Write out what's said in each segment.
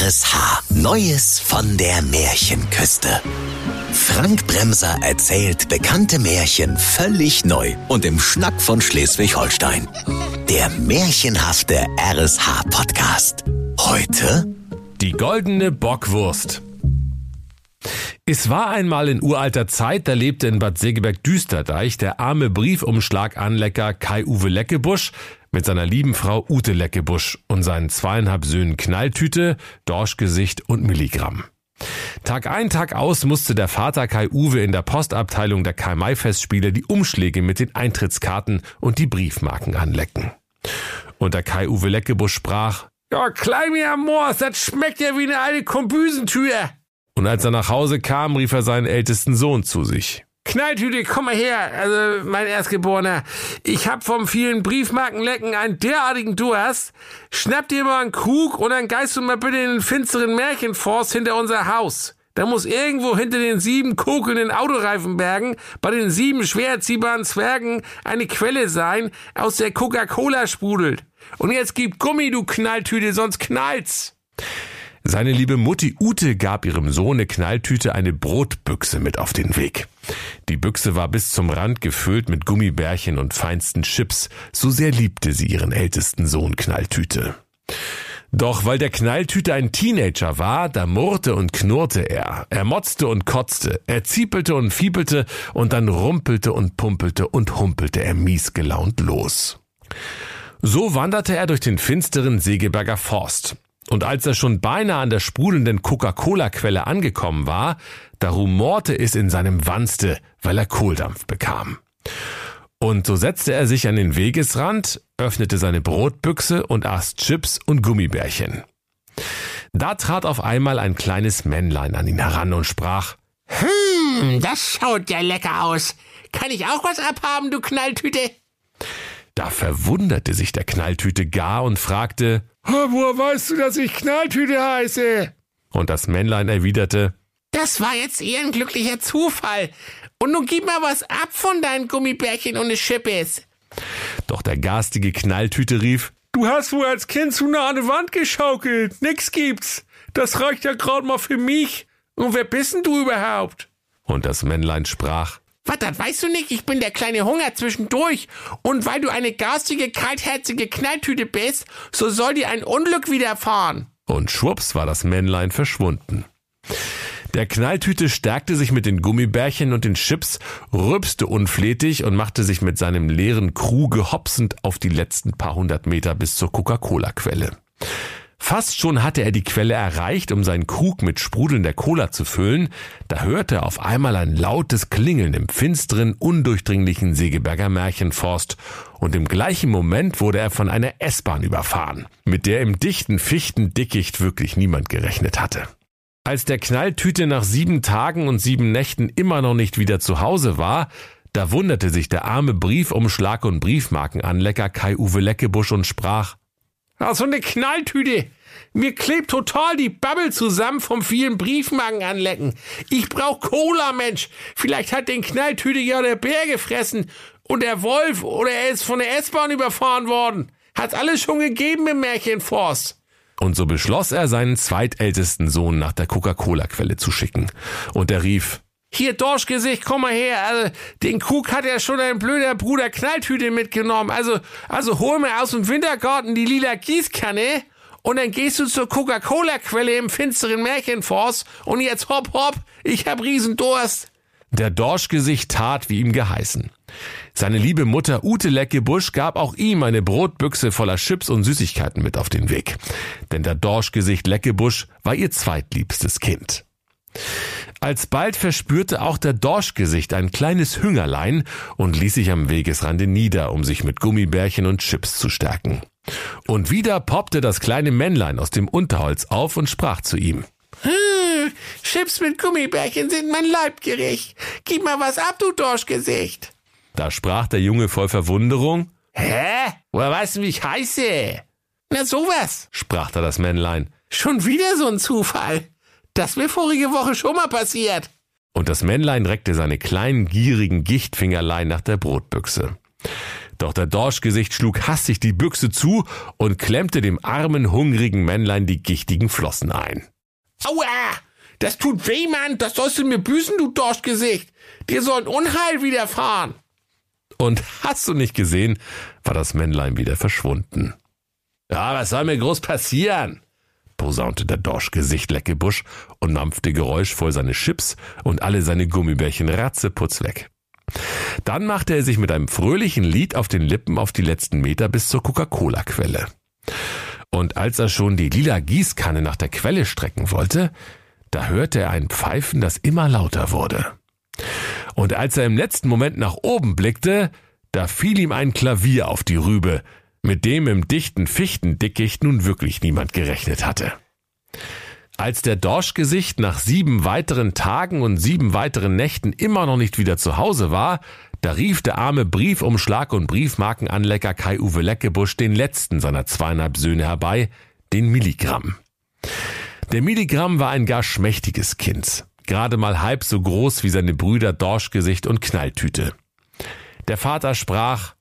RSH. Neues von der Märchenküste. Frank Bremser erzählt bekannte Märchen völlig neu und im Schnack von Schleswig-Holstein. Der märchenhafte RSH-Podcast. Heute Die goldene Bockwurst. Es war einmal in uralter Zeit, da lebte in Bad Segeberg-Düsterdeich der arme Briefumschlaganlecker Kai-Uwe Leckebusch mit seiner lieben Frau Ute Leckebusch und seinen zweieinhalb Söhnen Knalltüte, Dorschgesicht und Milligramm. Tag ein, Tag aus musste der Vater Kai-Uwe in der Postabteilung der Karl-May-Festspiele die Umschläge mit den Eintrittskarten und die Briefmarken anlecken. Und der Kai-Uwe Leckebusch sprach, ja, klein mir am Moors, das schmeckt ja wie eine alte Kombüsentür. Und als er nach Hause kam, rief er seinen ältesten Sohn zu sich. Knalltüte, komm mal her, also mein Erstgeborener. Ich hab vom vielen Briefmarkenlecken einen derartigen Durst. Schnapp dir mal einen Krug und dann geist du mal bitte in den finsteren Märchenforst hinter unser Haus. Da muss irgendwo hinter den sieben kokelnden Autoreifenbergen bei den sieben schwer erziehbaren Zwergen eine Quelle sein, aus der Coca-Cola sprudelt. Und jetzt gib Gummi, du Knalltüte, sonst knallt's. Seine liebe Mutti Ute gab ihrem Sohne Knalltüte eine Brotbüchse mit auf den Weg. Die Büchse war bis zum Rand gefüllt mit Gummibärchen und feinsten Chips, so sehr liebte sie ihren ältesten Sohn Knalltüte. Doch weil der Knalltüte ein Teenager war, da murrte und knurrte er, er motzte und kotzte, er ziepelte und fiebelte und dann rumpelte und pumpelte und humpelte er miesgelaunt los. So wanderte er durch den finsteren Segeberger Forst. Und als er schon beinahe an der sprudelnden Coca-Cola-Quelle angekommen war, da rumorte es in seinem Wanste, weil er Kohldampf bekam. Und so setzte er sich an den Wegesrand, öffnete seine Brotbüchse und aß Chips und Gummibärchen. Da trat auf einmal ein kleines Männlein an ihn heran und sprach, Hm, das schaut ja lecker aus. Kann ich auch was abhaben, du Knalltüte? Da verwunderte sich der Knalltüte gar und fragte, Woher weißt du, dass ich Knalltüte heiße? Und das Männlein erwiderte, Das war jetzt eher ein glücklicher Zufall. Und nun gib mal was ab von deinen Gummibärchen und Schippes. Doch der garstige Knalltüte rief, Du hast wohl als Kind zu nah an die Wand geschaukelt. Nix gibt's. Das reicht ja grad mal für mich. Und wer bist denn du überhaupt? Und das Männlein sprach, Was, das weißt du nicht? Ich bin der kleine Hunger zwischendurch. Und weil du eine garstige, kaltherzige Knalltüte bist, so soll dir ein Unglück widerfahren. Und schwupps war das Männlein verschwunden. Der Knalltüte stärkte sich mit den Gummibärchen und den Chips, rübste unflätig und machte sich mit seinem leeren Kruge hopsend auf die letzten paar hundert Meter bis zur Coca-Cola-Quelle. Fast schon hatte er die Quelle erreicht, um seinen Krug mit sprudelnder Cola zu füllen, da hörte er auf einmal ein lautes Klingeln im finsteren, undurchdringlichen Segeberger Märchenforst, und im gleichen Moment wurde er von einer S-Bahn überfahren, mit der im dichten Fichtendickicht wirklich niemand gerechnet hatte. Als der Knalltüte nach sieben Tagen und sieben Nächten immer noch nicht wieder zu Hause war, da wunderte sich der arme Briefumschlag- und Briefmarkenanlecker Kai-Uwe Leckebusch und sprach, Ah, so eine Knalltüte. Mir klebt total die Babbel zusammen vom vielen Briefmarken anlecken. Ich brauch Cola, Mensch. Vielleicht hat den Knalltüte ja der Bär gefressen und der Wolf oder er ist von der S-Bahn überfahren worden. Hat's alles schon gegeben im Märchenforst. Und so beschloss er, seinen zweitältesten Sohn nach der Coca-Cola-Quelle zu schicken. Und er rief, Hier, Dorschgesicht, komm mal her. Also, den Krug hat ja schon ein blöder Bruder Knalltüte mitgenommen. Also, also hol mir aus dem Wintergarten die lila Gießkanne und dann gehst du zur Coca-Cola-Quelle im finsteren Märchenforst und jetzt hopp hopp, ich hab Riesendurst. Der Dorschgesicht tat, wie ihm geheißen. Seine liebe Mutter Ute Leckebusch gab auch ihm eine Brotbüchse voller Chips und Süßigkeiten mit auf den Weg. Denn der Dorschgesicht Leckebusch war ihr zweitliebstes Kind. Alsbald verspürte auch der Dorschgesicht ein kleines Hüngerlein und ließ sich am Wegesrande nieder, um sich mit Gummibärchen und Chips zu stärken. Und wieder poppte das kleine Männlein aus dem Unterholz auf und sprach zu ihm. Hm, Chips mit Gummibärchen sind mein Leibgericht. Gib mal was ab, du Dorschgesicht. Da sprach der Junge voll Verwunderung. Hä? Woher weißt du, wie ich heiße? Na sowas, sprach da das Männlein. Schon wieder so ein Zufall. Das mir vorige Woche schon mal passiert. Und das Männlein reckte seine kleinen, gierigen Gichtfingerlein nach der Brotbüchse. Doch der Dorschgesicht schlug hastig die Büchse zu und klemmte dem armen, hungrigen Männlein die gichtigen Flossen ein. Aua! Das tut weh, Mann! Das sollst du mir büßen, du Dorschgesicht! Dir soll ein Unheil widerfahren! Und hast du nicht gesehen, war das Männlein wieder verschwunden. Ja, was soll mir groß passieren? Posaunte der Dorschgesicht Leckebusch und mampfte geräuschvoll seine Chips und alle seine Gummibärchen ratzeputz weg. Dann machte er sich mit einem fröhlichen Lied auf den Lippen auf die letzten Meter bis zur Coca-Cola-Quelle. Und als er schon die lila Gießkanne nach der Quelle strecken wollte, da hörte er ein Pfeifen, das immer lauter wurde. Und als er im letzten Moment nach oben blickte, da fiel ihm ein Klavier auf die Rübe, mit dem im dichten Fichtendickicht nun wirklich niemand gerechnet hatte. Als der Dorschgesicht nach sieben weiteren Tagen und sieben weiteren Nächten immer noch nicht wieder zu Hause war, da rief der arme Briefumschlag und Briefmarkenanlecker Kai-Uwe Leckebusch den letzten seiner zweieinhalb Söhne herbei, den Milligramm. Der Milligramm war ein gar schmächtiges Kind, gerade mal halb so groß wie seine Brüder Dorschgesicht und Knalltüte. Der Vater sprach,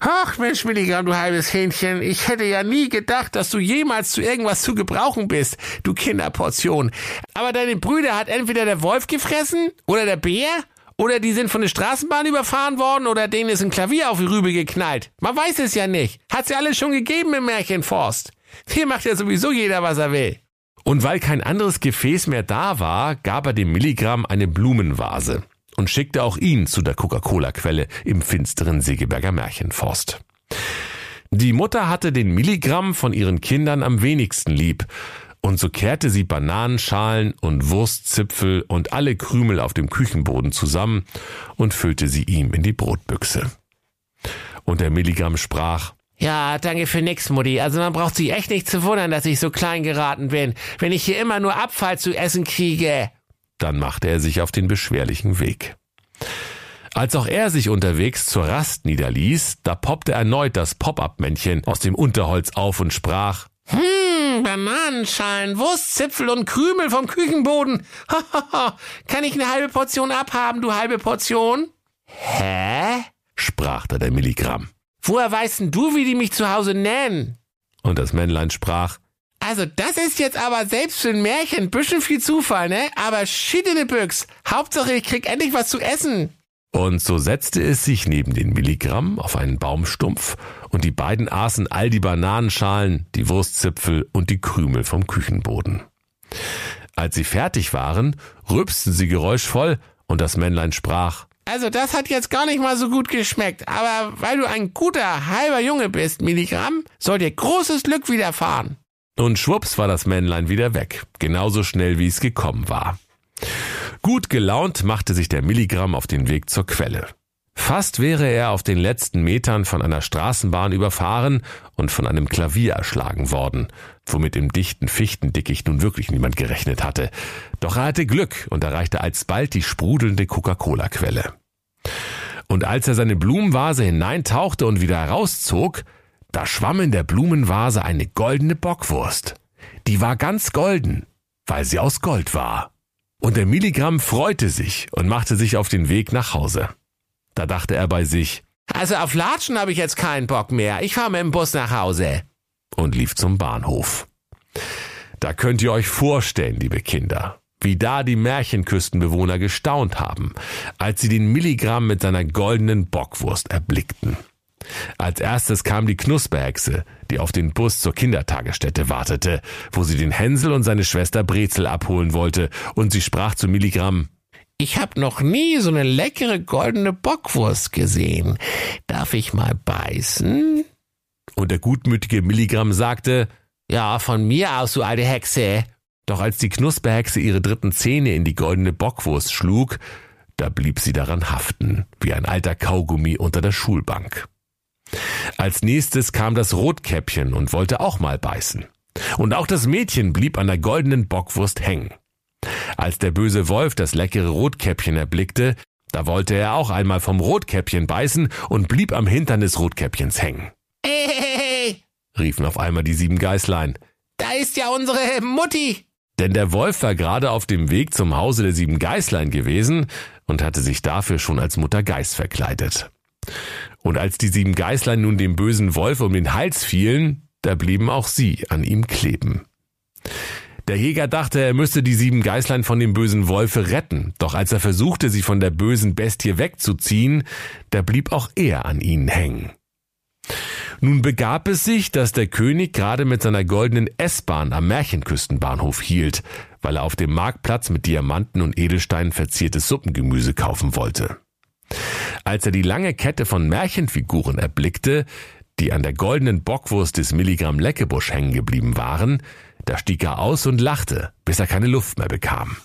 Ach Mensch, Milligramm, du halbes Hähnchen, ich hätte ja nie gedacht, dass du jemals zu irgendwas zu gebrauchen bist, du Kinderportion. Aber deine Brüder hat entweder der Wolf gefressen oder der Bär oder die sind von der Straßenbahn überfahren worden oder denen ist ein Klavier auf die Rübe geknallt. Man weiß es ja nicht. Hat's ja alles schon gegeben im Märchenforst. Hier macht ja sowieso jeder, was er will. Und weil kein anderes Gefäß mehr da war, gab er dem Milligramm eine Blumenvase und schickte auch ihn zu der Coca-Cola-Quelle im finsteren Segeberger Märchenforst. Die Mutter hatte den Milligramm von ihren Kindern am wenigsten lieb, und so kehrte sie Bananenschalen und Wurstzipfel und alle Krümel auf dem Küchenboden zusammen und füllte sie ihm in die Brotbüchse. Und der Milligramm sprach, ja, danke für nix, Mutti. Also man braucht sich echt nicht zu wundern, dass ich so klein geraten bin, wenn ich hier immer nur Abfall zu essen kriege. Dann machte er sich auf den beschwerlichen Weg. Als auch er sich unterwegs zur Rast niederließ, da poppte erneut das Pop-up-Männchen aus dem Unterholz auf und sprach, hm, Bananenschalen, Wurstzipfel und Krümel vom Küchenboden. Kann ich eine halbe Portion abhaben, du halbe Portion? Hä? sprach da der Milligramm. Woher weißt denn du, wie die mich zu Hause nennen? Und das Männlein sprach, also das ist jetzt aber selbst für ein Märchen bisschen viel Zufall, ne? Aber shit in the Büchs. Hauptsache ich krieg endlich was zu essen. Und so setzte es sich neben den Milligramm auf einen Baumstumpf und die beiden aßen all die Bananenschalen, die Wurstzipfel und die Krümel vom Küchenboden. Als sie fertig waren, rübsten sie geräuschvoll und das Männlein sprach, also das hat jetzt gar nicht mal so gut geschmeckt, aber weil du ein guter halber Junge bist, Milligramm, soll dir großes Glück widerfahren. Und schwupps war das Männlein wieder weg, genauso schnell wie es gekommen war. Gut gelaunt machte sich der Milligramm auf den Weg zur Quelle. Fast wäre er auf den letzten Metern von einer Straßenbahn überfahren und von einem Klavier erschlagen worden, womit im dichten Fichtendickicht nun wirklich niemand gerechnet hatte. Doch er hatte Glück und erreichte alsbald die sprudelnde Coca-Cola-Quelle. Und als er seine Blumenvase hineintauchte und wieder herauszog, da schwamm in der Blumenvase eine goldene Bockwurst. Die war ganz golden, weil sie aus Gold war. Und der Milligramm freute sich und machte sich auf den Weg nach Hause. Da dachte er bei sich, also auf Latschen habe ich jetzt keinen Bock mehr. Ich fahre mit dem Bus nach Hause. Und lief zum Bahnhof. Da könnt ihr euch vorstellen, liebe Kinder, wie da die Märchenküstenbewohner gestaunt haben, als sie den Milligramm mit seiner goldenen Bockwurst erblickten. Als erstes kam die Knusperhexe, die auf den Bus zur Kindertagesstätte wartete, wo sie den Hänsel und seine Schwester Brezel abholen wollte, und sie sprach zu Milligramm, ich hab noch nie so eine leckere goldene Bockwurst gesehen. Darf ich mal beißen? Und der gutmütige Milligramm sagte, ja, von mir aus, du alte Hexe. Doch als die Knusperhexe ihre dritten Zähne in die goldene Bockwurst schlug, da blieb sie daran haften, wie ein alter Kaugummi unter der Schulbank. Als nächstes kam das Rotkäppchen und wollte auch mal beißen. Und auch das Mädchen blieb an der goldenen Bockwurst hängen. Als der böse Wolf das leckere Rotkäppchen erblickte, da wollte er auch einmal vom Rotkäppchen beißen und blieb am Hintern des Rotkäppchens hängen. Hey, riefen auf einmal die sieben Geißlein. Da ist ja unsere Mutti. Denn der Wolf war gerade auf dem Weg zum Hause der sieben Geißlein gewesen und hatte sich dafür schon als Mutter Geiß verkleidet. Und als die sieben Geißlein nun dem bösen Wolf um den Hals fielen, da blieben auch sie an ihm kleben. Der Jäger dachte, er müsste die sieben Geißlein von dem bösen Wolfe retten, doch als er versuchte, sie von der bösen Bestie wegzuziehen, da blieb auch er an ihnen hängen. Nun begab es sich, dass der König gerade mit seiner goldenen S-Bahn am Märchenküstenbahnhof hielt, weil er auf dem Marktplatz mit Diamanten und Edelsteinen verziertes Suppengemüse kaufen wollte. Als er die lange Kette von Märchenfiguren erblickte, die an der goldenen Bockwurst des Milligramm Leckebusch hängen geblieben waren, da stieg er aus und lachte, bis er keine Luft mehr bekam.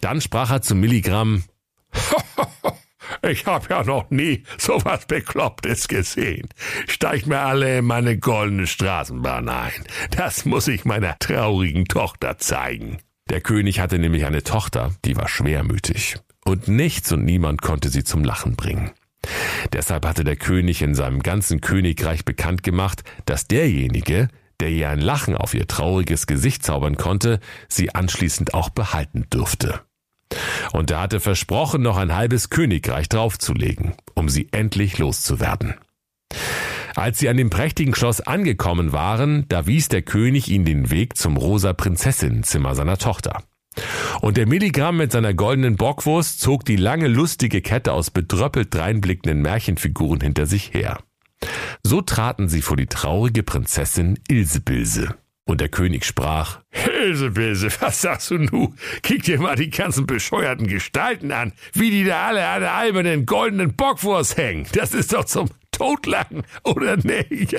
Dann sprach er zu Milligramm, Ich hab ja noch nie so was Beklopptes gesehen. Steig mir alle in meine goldene Straßenbahn ein. Das muss ich meiner traurigen Tochter zeigen. Der König hatte nämlich eine Tochter, die war schwermütig. Und nichts und niemand konnte sie zum Lachen bringen. Deshalb hatte der König in seinem ganzen Königreich bekannt gemacht, dass derjenige, der ihr ein Lachen auf ihr trauriges Gesicht zaubern konnte, sie anschließend auch behalten dürfte. Und er hatte versprochen, noch ein halbes Königreich draufzulegen, um sie endlich loszuwerden. Als sie an dem prächtigen Schloss angekommen waren, da wies der König ihnen den Weg zum rosa Prinzessinnenzimmer seiner Tochter. Und der Milligramm mit seiner goldenen Bockwurst zog die lange lustige Kette aus bedröppelt dreinblickenden Märchenfiguren hinter sich her. So traten sie vor die traurige Prinzessin Ilsebilse. Und der König sprach, Ilsebilse, was sagst du nu? Kick dir mal die ganzen bescheuerten Gestalten an, wie die da alle an der albernen goldenen Bockwurst hängen. Das ist doch zum Totlachen, oder nicht?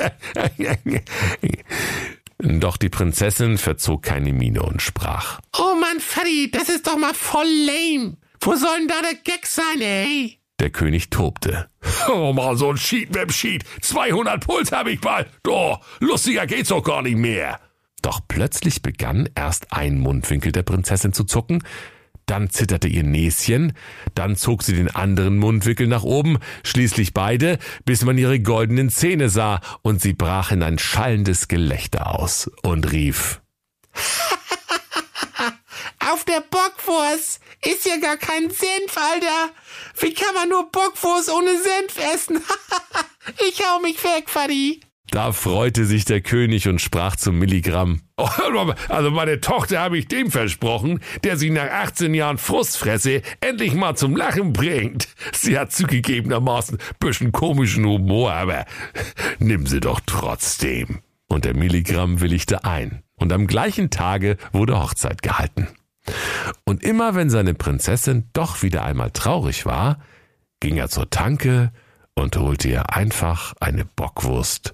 Doch die Prinzessin verzog keine Miene und sprach, Oh Mann, Freddy, das ist doch mal voll lame. Wo soll denn da der Gag sein, ey? Der König tobte. Oh mal so ein Sheet Web Sheet. 200 Puls hab ich bald. Doch, lustiger geht's doch gar nicht mehr. Doch plötzlich begann erst ein Mundwinkel der Prinzessin zu zucken, dann zitterte ihr Näschen, dann zog sie den anderen Mundwinkel nach oben, schließlich beide, bis man ihre goldenen Zähne sah, und sie brach in ein schallendes Gelächter aus und rief Auf der Bockwurst ist ja gar kein Senf, Alter. Wie kann man nur Bockwurst ohne Senf essen? ich hau mich weg, Fadi. Da freute sich der König und sprach zum Milligramm. Also meine Tochter habe ich dem versprochen, der sie nach 18 Jahren Frustfresse endlich mal zum Lachen bringt. Sie hat zugegebenermaßen bisschen komischen Humor, aber nimm sie doch trotzdem. Und der Milligramm willigte ein. Und am gleichen Tage wurde Hochzeit gehalten. Und immer wenn seine Prinzessin doch wieder einmal traurig war, ging er zur Tanke und holte ihr einfach eine Bockwurst